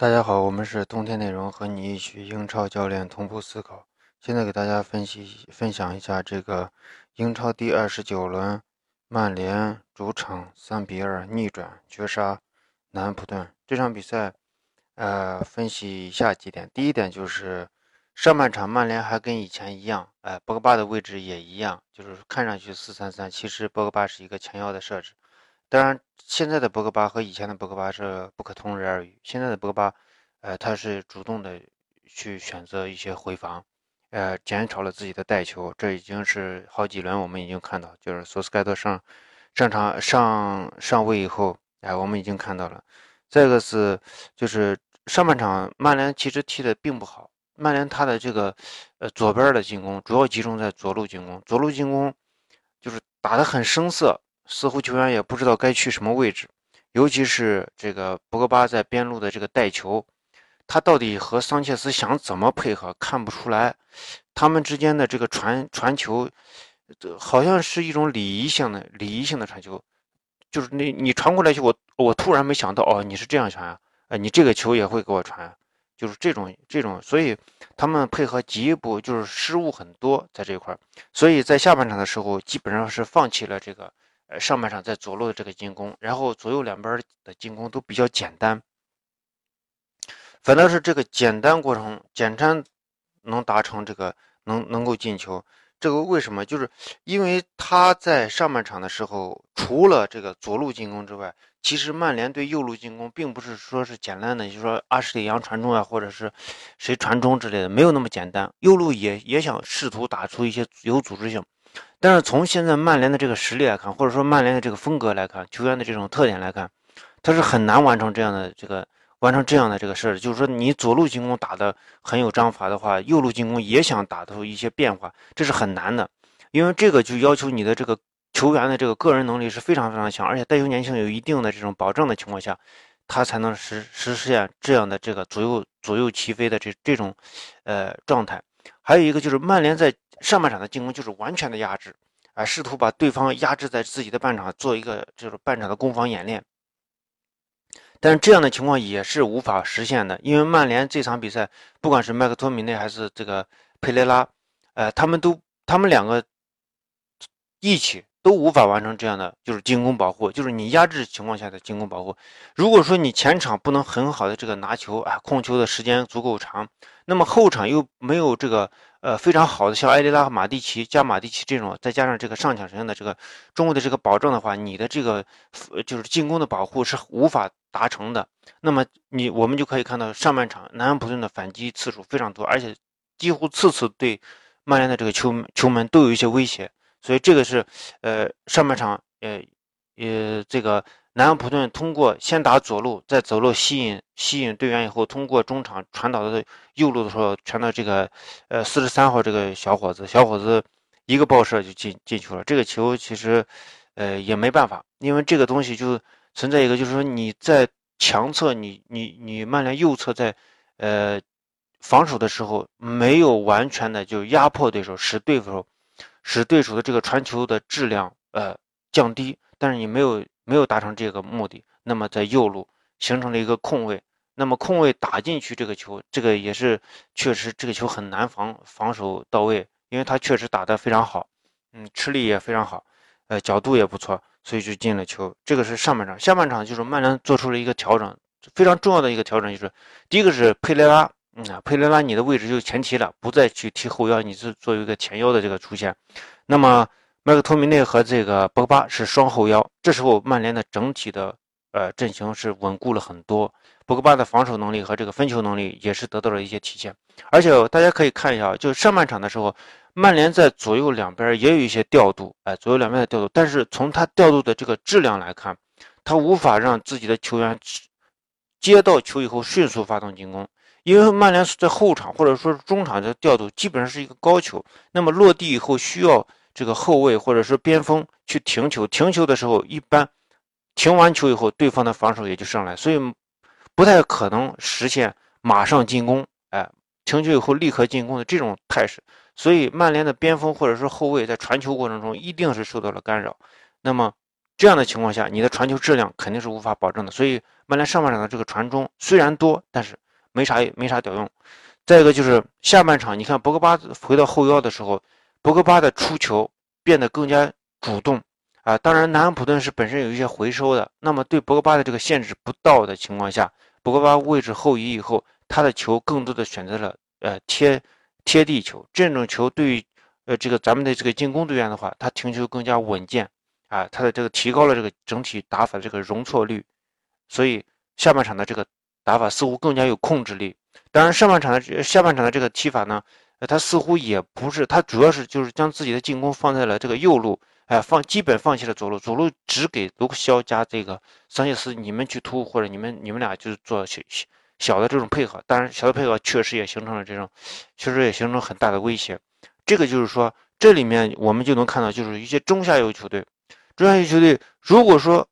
大家好，我们是冬天内容，和你一起英超教练同步思考。现在给大家分析分享一下这个英超第二十九轮，曼联主场三比二逆转绝杀南安普顿这场比赛。呃，分析以下几点。第一点就是上半场曼联还跟以前一样，哎，博格巴的位置也一样，就是看上去四三三，其实博格巴是一个前腰的设置。当然，现在的博格巴和以前的博格巴是不可同日而语。现在的博格巴，呃，他是主动的去选择一些回防，呃，减少了自己的带球。这已经是好几轮我们已经看到，就是索斯盖特上上场上上位以后，哎，我们已经看到了。再一个是，就是上半场曼联其实踢的并不好。曼联他的这个呃左边的进攻主要集中在左路进攻，左路进攻就是打得很生涩。似乎球员也不知道该去什么位置，尤其是这个博格巴在边路的这个带球，他到底和桑切斯想怎么配合看不出来。他们之间的这个传传球，好像是一种礼仪性的礼仪性的传球，就是你你传过来球，我我突然没想到哦，你是这样传啊，呃，你这个球也会给我传，就是这种这种，所以他们配合极不就是失误很多在这一块，所以在下半场的时候基本上是放弃了这个。上半场在左路的这个进攻，然后左右两边的进攻都比较简单，反倒是这个简单过程简单能达成这个能能够进球。这个为什么？就是因为他在上半场的时候，除了这个左路进攻之外，其实曼联对右路进攻并不是说是简单的，就是说阿什利杨传中啊，或者是谁传中之类的，没有那么简单。右路也也想试图打出一些有组织性。但是从现在曼联的这个实力来看，或者说曼联的这个风格来看，球员的这种特点来看，他是很难完成这样的这个完成这样的这个事儿。就是说，你左路进攻打得很有章法的话，右路进攻也想打出一些变化，这是很难的。因为这个就要求你的这个球员的这个个人能力是非常非常强，而且带球年轻有一定的这种保证的情况下，他才能实实现这样的这个左右左右齐飞的这这种呃状态。还有一个就是曼联在。上半场的进攻就是完全的压制，啊，试图把对方压制在自己的半场，做一个就是半场的攻防演练。但是这样的情况也是无法实现的，因为曼联这场比赛，不管是麦克托米内还是这个佩雷拉，呃，他们都他们两个一起。都无法完成这样的就是进攻保护，就是你压制情况下的进攻保护。如果说你前场不能很好的这个拿球啊，控球的时间足够长，那么后场又没有这个呃非常好的像埃雷拉和马蒂奇加马蒂奇这种，再加上这个上抢神的这个中卫的这个保证的话，你的这个就是进攻的保护是无法达成的。那么你我们就可以看到上半场南安普顿的反击次数非常多，而且几乎次次对曼联的这个球球门都有一些威胁。所以这个是，呃，上半场，呃，呃，这个南安普顿通过先打左路，再走路吸引吸引队员以后，通过中场传导到右路的时候，传到这个，呃，四十三号这个小伙子，小伙子一个爆射就进进球了。这个球其实，呃，也没办法，因为这个东西就存在一个，就是说你在强侧，你你你曼联右侧在，呃，防守的时候没有完全的就压迫对手，使对手。使对手的这个传球的质量呃降低，但是你没有没有达成这个目的，那么在右路形成了一个空位，那么空位打进去这个球，这个也是确实这个球很难防防守到位，因为他确实打得非常好，嗯，吃力也非常好，呃，角度也不错，所以就进了球。这个是上半场，下半场就是曼联做出了一个调整，非常重要的一个调整就是第一个是佩雷拉。啊，佩雷拉，你的位置就前提了，不再去踢后腰，你是作为一个前腰的这个出现。那么麦克托米内和这个博格巴是双后腰，这时候曼联的整体的呃阵型是稳固了很多，博格巴的防守能力和这个分球能力也是得到了一些体现。而且大家可以看一下，就上半场的时候，曼联在左右两边也有一些调度，哎，左右两边的调度，但是从他调度的这个质量来看，他无法让自己的球员接到球以后迅速发动进攻。因为曼联在后场或者说中场的调度，基本上是一个高球，那么落地以后需要这个后卫或者是边锋去停球，停球的时候一般停完球以后，对方的防守也就上来，所以不太可能实现马上进攻，哎，停球以后立刻进攻的这种态势，所以曼联的边锋或者是后卫在传球过程中一定是受到了干扰，那么这样的情况下，你的传球质量肯定是无法保证的。所以曼联上半场的这个传中虽然多，但是没啥没啥屌用。再一个就是下半场，你看博格巴回到后腰的时候，博格巴的出球变得更加主动啊。当然，南安普顿是本身有一些回收的，那么对博格巴的这个限制不到的情况下，博格巴位置后移以后，他的球更多的选择了呃贴贴地球。这种球对于呃这个咱们的这个进攻队员的话，他停球更加稳健啊，他的这个提高了这个整体打法的这个容错率，所以下半场的这个打法似乎更加有控制力。当然，上半场的下半场的这个踢法呢，呃，他似乎也不是，他主要是就是将自己的进攻放在了这个右路，哎，放基本放弃了左路，左路只给卢克肖加这个桑切斯，你们去突，或者你们你们俩就是做小小的这种配合。当然，小的配合确实也形成了这种，确实也形成很大的威胁。这个就是说，这里面我们就能看到，就是一些中下游球队，中下游球队如果说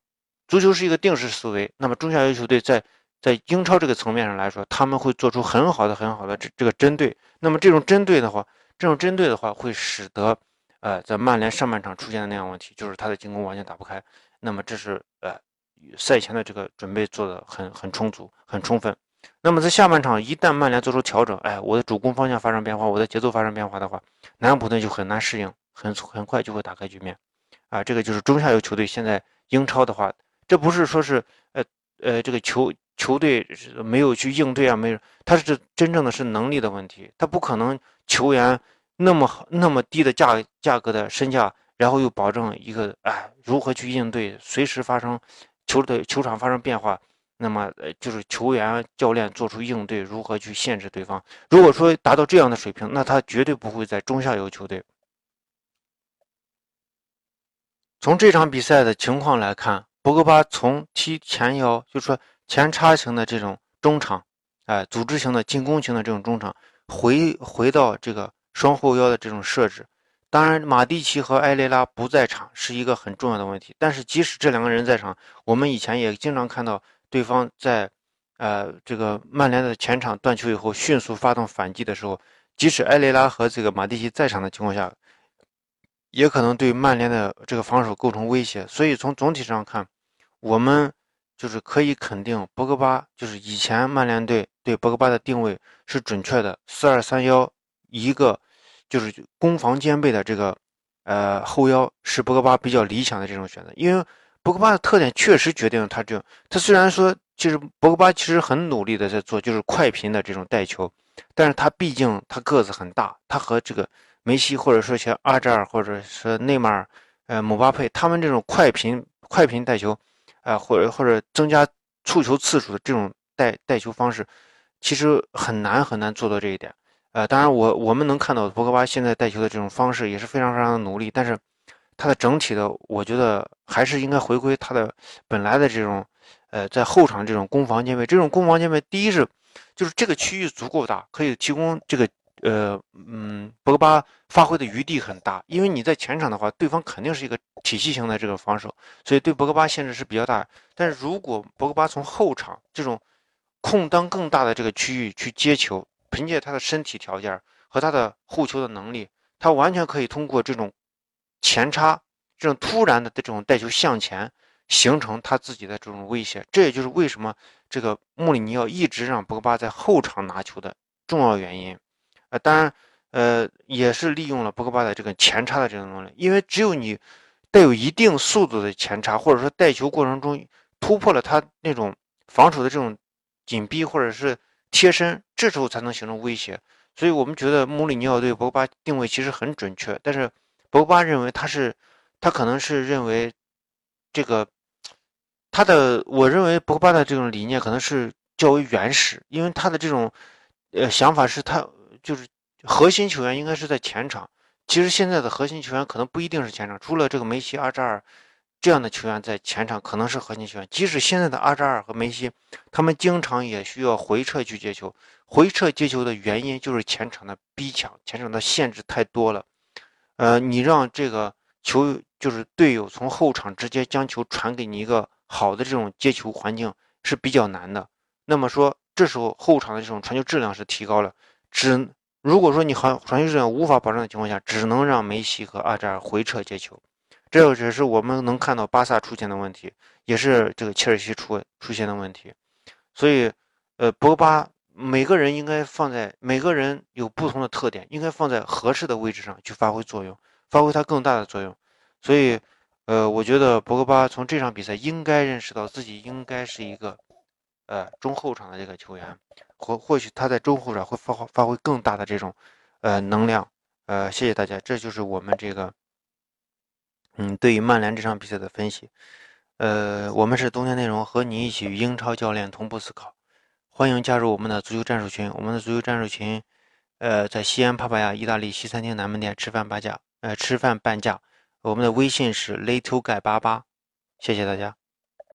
足球是一个定式思维，那么中下游球队在。在英超这个层面上来说，他们会做出很好的、很好的这这个针对。那么这种针对的话，这种针对的话，会使得，呃，在曼联上半场出现的那样问题，就是他的进攻完全打不开。那么这是呃，赛前的这个准备做的很很充足、很充分。那么在下半场，一旦曼联做出调整，哎，我的主攻方向发生变化，我的节奏发生变化的话，南普顿就很难适应，很很快就会打开局面。啊，这个就是中下游球队现在英超的话，这不是说是呃呃这个球。球队没有去应对啊，没有，他是真正的是能力的问题，他不可能球员那么好那么低的价价格的身价，然后又保证一个哎如何去应对，随时发生球队球场发生变化，那么呃就是球员教练做出应对，如何去限制对方。如果说达到这样的水平，那他绝对不会在中下游球队。从这场比赛的情况来看，博格巴从踢前腰，就说。前插型的这种中场，哎，组织型的进攻型的这种中场，回回到这个双后腰的这种设置。当然，马蒂奇和埃雷拉不在场是一个很重要的问题。但是，即使这两个人在场，我们以前也经常看到对方在，呃，这个曼联的前场断球以后迅速发动反击的时候，即使埃雷拉和这个马蒂奇在场的情况下，也可能对曼联的这个防守构成威胁。所以，从总体上看，我们。就是可以肯定，博格巴就是以前曼联队对博格巴的定位是准确的，四二三幺一个就是攻防兼备的这个呃后腰是博格巴比较理想的这种选择，因为博格巴的特点确实决定了他这他虽然说其实博格巴其实很努力的在做就是快频的这种带球，但是他毕竟他个子很大，他和这个梅西或者说像阿扎尔或者是内马尔、呃姆巴佩他们这种快频快频带球。啊，或者或者增加触球次数的这种带带球方式，其实很难很难做到这一点。呃，当然我我们能看到博格巴现在带球的这种方式也是非常非常的努力，但是他的整体的，我觉得还是应该回归他的本来的这种，呃，在后场这种攻防兼备。这种攻防兼备，第一是就是这个区域足够大，可以提供这个。呃，嗯，博格巴发挥的余地很大，因为你在前场的话，对方肯定是一个体系型的这个防守，所以对博格巴限制是比较大。但是如果博格巴从后场这种空当更大的这个区域去接球，凭借他的身体条件和他的护球的能力，他完全可以通过这种前插、这种突然的这种带球向前，形成他自己的这种威胁。这也就是为什么这个穆里尼奥一直让博格巴在后场拿球的重要原因。呃，当然，呃，也是利用了博格巴的这个前插的这种能力，因为只有你带有一定速度的前插，或者说带球过程中突破了他那种防守的这种紧逼或者是贴身，这时候才能形成威胁。所以我们觉得穆里尼奥对博格巴定位其实很准确，但是博格巴认为他是，他可能是认为这个他的，我认为博格巴的这种理念可能是较为原始，因为他的这种呃想法是他。就是核心球员应该是在前场，其实现在的核心球员可能不一定是前场，除了这个梅西、阿扎尔这样的球员在前场可能是核心球员。即使现在的阿扎尔和梅西，他们经常也需要回撤去接球。回撤接球的原因就是前场的逼抢，前场的限制太多了。呃，你让这个球就是队友从后场直接将球传给你一个好的这种接球环境是比较难的。那么说，这时候后场的这种传球质量是提高了。只如果说你传传球质量无法保证的情况下，只能让梅西和阿扎尔回撤接球，这只是我们能看到巴萨出现的问题，也是这个切尔西出出现的问题。所以，呃，博格巴每个人应该放在每个人有不同的特点，应该放在合适的位置上去发挥作用，发挥他更大的作用。所以，呃，我觉得博格巴从这场比赛应该认识到自己应该是一个，呃，中后场的这个球员，或或许他在中后场会发发挥更大的这种，呃，能量。呃，谢谢大家，这就是我们这个，嗯，对于曼联这场比赛的分析。呃，我们是冬天内容，和你一起与英超教练同步思考。欢迎加入我们的足球战术群，我们的足球战术群，呃，在西安帕帕亚意大利西餐厅南门店吃饭半价，呃，吃饭半价。我们的微信是 little guy 八八，谢谢大家。